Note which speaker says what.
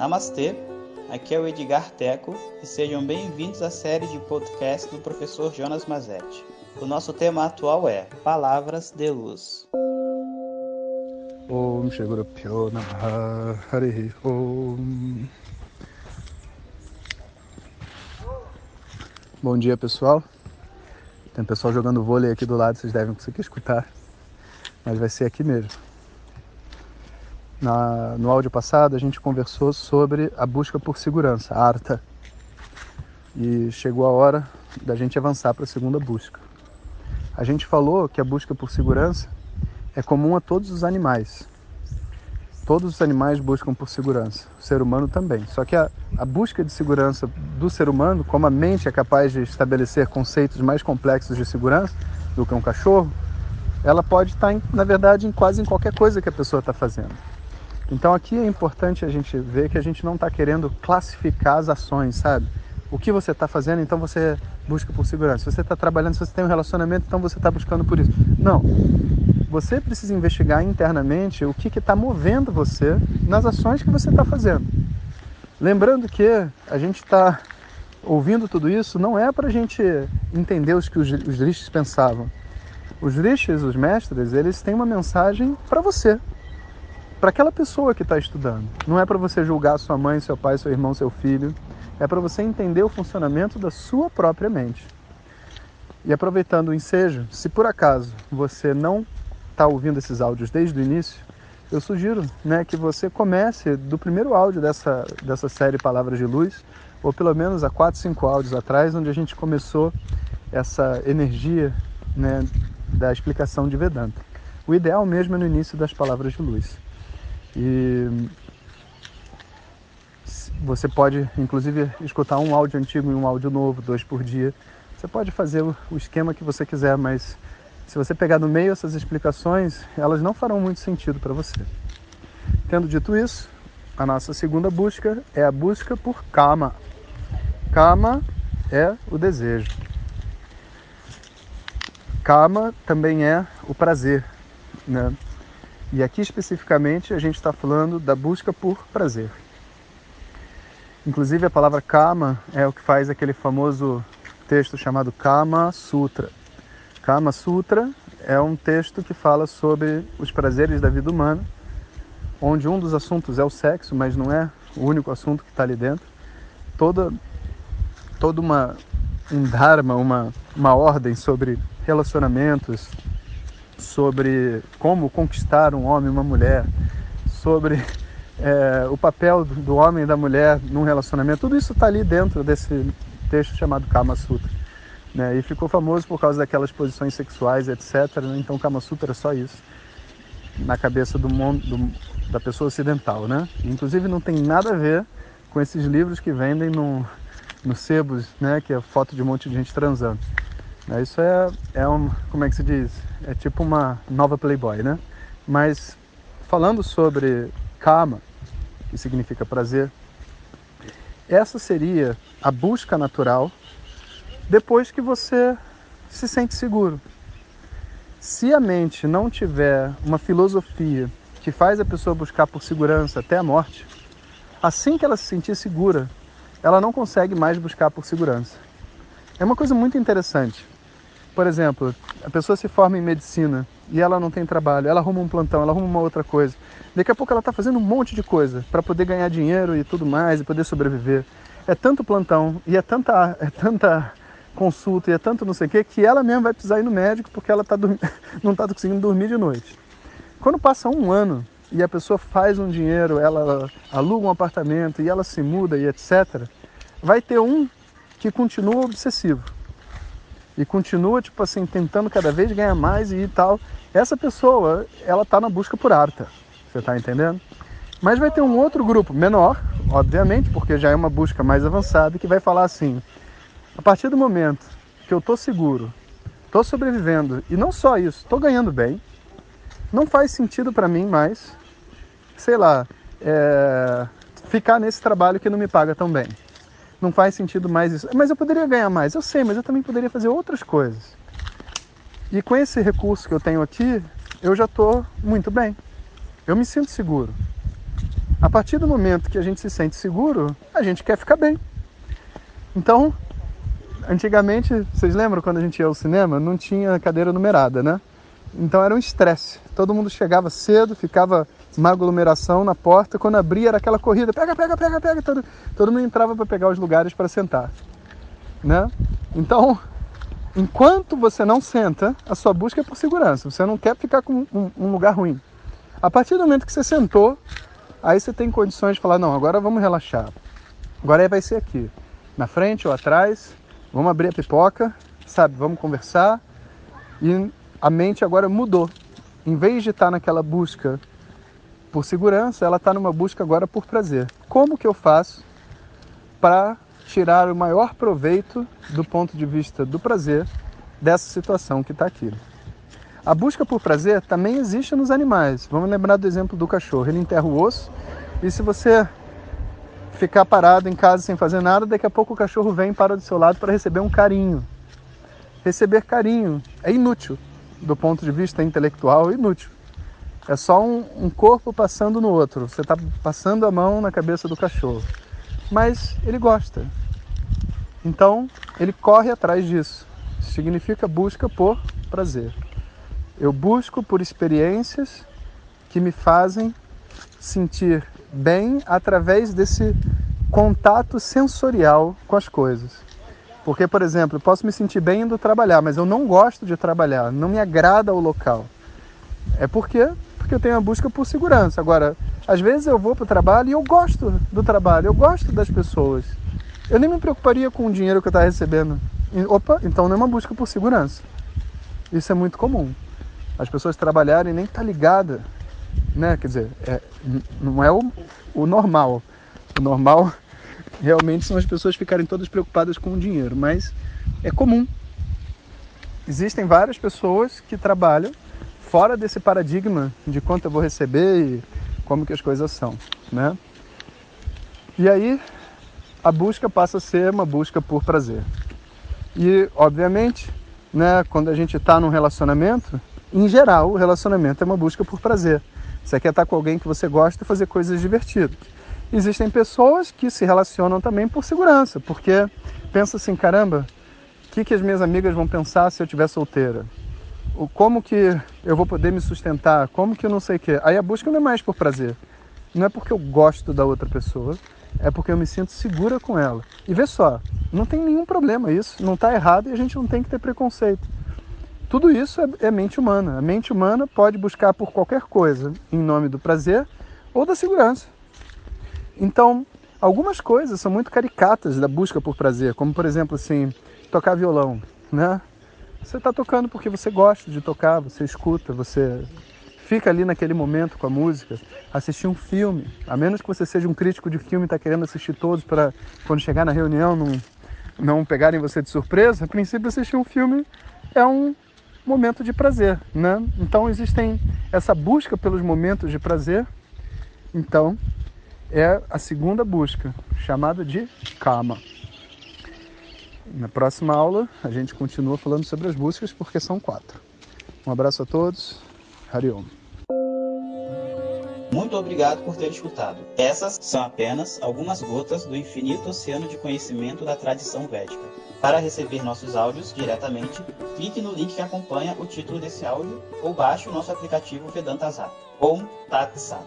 Speaker 1: Namastê, aqui é o Edgar Teco e sejam bem-vindos à série de podcast do professor Jonas Mazetti. O nosso tema atual é Palavras de Luz.
Speaker 2: Bom dia pessoal. Tem pessoal jogando vôlei aqui do lado, vocês devem conseguir escutar. Mas vai ser aqui mesmo. Na, no áudio passado a gente conversou sobre a busca por segurança, a ARTA. E chegou a hora da gente avançar para a segunda busca. A gente falou que a busca por segurança é comum a todos os animais. Todos os animais buscam por segurança, o ser humano também. Só que a, a busca de segurança do ser humano, como a mente é capaz de estabelecer conceitos mais complexos de segurança do que um cachorro, ela pode estar, na verdade, em quase em qualquer coisa que a pessoa está fazendo. Então aqui é importante a gente ver que a gente não está querendo classificar as ações, sabe? O que você está fazendo, então você busca por segurança. Se você está trabalhando, se você tem um relacionamento, então você está buscando por isso. Não. Você precisa investigar internamente o que está movendo você nas ações que você está fazendo. Lembrando que a gente está ouvindo tudo isso não é para a gente entender os que os, os rishis pensavam. Os rishis, os mestres, eles têm uma mensagem para você, para aquela pessoa que está estudando. Não é para você julgar sua mãe, seu pai, seu irmão, seu filho. É para você entender o funcionamento da sua própria mente. E aproveitando o ensejo, se por acaso você não está ouvindo esses áudios desde o início, eu sugiro né, que você comece do primeiro áudio dessa, dessa série Palavras de Luz, ou pelo menos há 4, 5 áudios atrás, onde a gente começou essa energia né, da explicação de Vedanta. O ideal mesmo é no início das Palavras de Luz. E você pode, inclusive, escutar um áudio antigo e um áudio novo, dois por dia. Você pode fazer o esquema que você quiser, mas se você pegar no meio essas explicações, elas não farão muito sentido para você. Tendo dito isso, a nossa segunda busca é a busca por kama. Kama é o desejo. Kama também é o prazer, né? E aqui especificamente a gente está falando da busca por prazer. Inclusive a palavra Kama é o que faz aquele famoso texto chamado Kama Sutra. Kama Sutra é um texto que fala sobre os prazeres da vida humana, onde um dos assuntos é o sexo, mas não é o único assunto que está ali dentro. Toda, toda uma um dharma, uma, uma ordem sobre relacionamentos, sobre como conquistar um homem e uma mulher, sobre é, o papel do homem e da mulher num relacionamento. Tudo isso está ali dentro desse texto chamado Kama Sutra. Né? E ficou famoso por causa daquelas posições sexuais, etc. Né? Então Kama Sutra é só isso na cabeça do mundo do, da pessoa ocidental, né? Inclusive não tem nada a ver com esses livros que vendem no, no sebos, né? Que é foto de um monte de gente transando. Né? Isso é, é um, como é que se diz? É tipo uma nova Playboy, né? Mas falando sobre kama, que significa prazer, essa seria a busca natural depois que você se sente seguro. Se a mente não tiver uma filosofia que faz a pessoa buscar por segurança até a morte, assim que ela se sentir segura, ela não consegue mais buscar por segurança. É uma coisa muito interessante. Por exemplo, a pessoa se forma em medicina e ela não tem trabalho, ela arruma um plantão, ela arruma uma outra coisa. Daqui a pouco ela está fazendo um monte de coisa para poder ganhar dinheiro e tudo mais e poder sobreviver. É tanto plantão e é tanta, é tanta consulta e é tanto não sei o que que ela mesma vai precisar ir no médico porque ela tá não está conseguindo dormir de noite. Quando passa um ano e a pessoa faz um dinheiro, ela aluga um apartamento e ela se muda e etc., vai ter um que continua obsessivo e continua, tipo assim, tentando cada vez ganhar mais e tal, essa pessoa, ela tá na busca por arta. Você tá entendendo? Mas vai ter um outro grupo, menor, obviamente, porque já é uma busca mais avançada, que vai falar assim: a partir do momento que eu tô seguro, tô sobrevivendo, e não só isso, tô ganhando bem, não faz sentido para mim mais, sei lá, é, ficar nesse trabalho que não me paga tão bem não faz sentido mais isso. Mas eu poderia ganhar mais, eu sei, mas eu também poderia fazer outras coisas. E com esse recurso que eu tenho aqui, eu já estou muito bem. Eu me sinto seguro. A partir do momento que a gente se sente seguro, a gente quer ficar bem. Então, antigamente, vocês lembram quando a gente ia ao cinema? Não tinha cadeira numerada, né? Então era um estresse. Todo mundo chegava cedo, ficava uma aglomeração na porta. Quando abria era aquela corrida, pega, pega, pega, pega. Todo, todo mundo entrava para pegar os lugares para sentar, né? Então, enquanto você não senta, a sua busca é por segurança. Você não quer ficar com um, um lugar ruim. A partir do momento que você sentou, Aí você tem condições de falar: não, agora vamos relaxar. Agora vai ser aqui, na frente ou atrás. Vamos abrir a pipoca, sabe? Vamos conversar. E a mente agora mudou. Em vez de estar naquela busca por segurança, ela está numa busca agora por prazer. Como que eu faço para tirar o maior proveito do ponto de vista do prazer dessa situação que está aqui? A busca por prazer também existe nos animais. Vamos lembrar do exemplo do cachorro. Ele enterra o osso e se você ficar parado em casa sem fazer nada, daqui a pouco o cachorro vem para do seu lado para receber um carinho. Receber carinho é inútil do ponto de vista intelectual, inútil. É só um, um corpo passando no outro. Você está passando a mão na cabeça do cachorro. Mas ele gosta. Então ele corre atrás disso. Significa busca por prazer. Eu busco por experiências que me fazem sentir bem através desse contato sensorial com as coisas. Porque, por exemplo, eu posso me sentir bem indo trabalhar, mas eu não gosto de trabalhar, não me agrada o local. É porque porque eu tenho a busca por segurança. Agora, às vezes eu vou para o trabalho e eu gosto do trabalho, eu gosto das pessoas. Eu nem me preocuparia com o dinheiro que eu estou recebendo. Opa, então não é uma busca por segurança. Isso é muito comum as pessoas trabalharem nem tá ligada, né? Quer dizer, é, não é o, o normal. O normal realmente são as pessoas ficarem todas preocupadas com o dinheiro, mas é comum. Existem várias pessoas que trabalham fora desse paradigma de quanto eu vou receber e como que as coisas são, né? E aí a busca passa a ser uma busca por prazer. E, obviamente, né, quando a gente está num relacionamento, em geral, o relacionamento é uma busca por prazer. Você quer estar com alguém que você gosta e fazer coisas divertidas. Existem pessoas que se relacionam também por segurança, porque pensa assim, caramba, o que, que as minhas amigas vão pensar se eu estiver solteira? O, como que eu vou poder me sustentar? Como que eu não sei o quê? Aí a busca não é mais por prazer. Não é porque eu gosto da outra pessoa, é porque eu me sinto segura com ela. E vê só, não tem nenhum problema isso, não está errado e a gente não tem que ter preconceito. Tudo isso é, é mente humana. A mente humana pode buscar por qualquer coisa em nome do prazer ou da segurança. Então, algumas coisas são muito caricatas da busca por prazer, como por exemplo assim, tocar violão, né? Você está tocando porque você gosta de tocar, você escuta, você fica ali naquele momento com a música, assistir um filme, a menos que você seja um crítico de filme e está querendo assistir todos para quando chegar na reunião não, não pegarem você de surpresa, a princípio assistir um filme é um momento de prazer, né? Então existem essa busca pelos momentos de prazer. Então é a segunda busca, chamada de kama. Na próxima aula a gente continua falando sobre as buscas porque são quatro. Um abraço a todos. Hariom.
Speaker 1: Muito obrigado por ter escutado. Essas são apenas algumas gotas do infinito oceano de conhecimento da tradição védica. Para receber nossos áudios diretamente, clique no link que acompanha o título desse áudio ou baixe o nosso aplicativo Vedanta Zap. Om Tat Sat.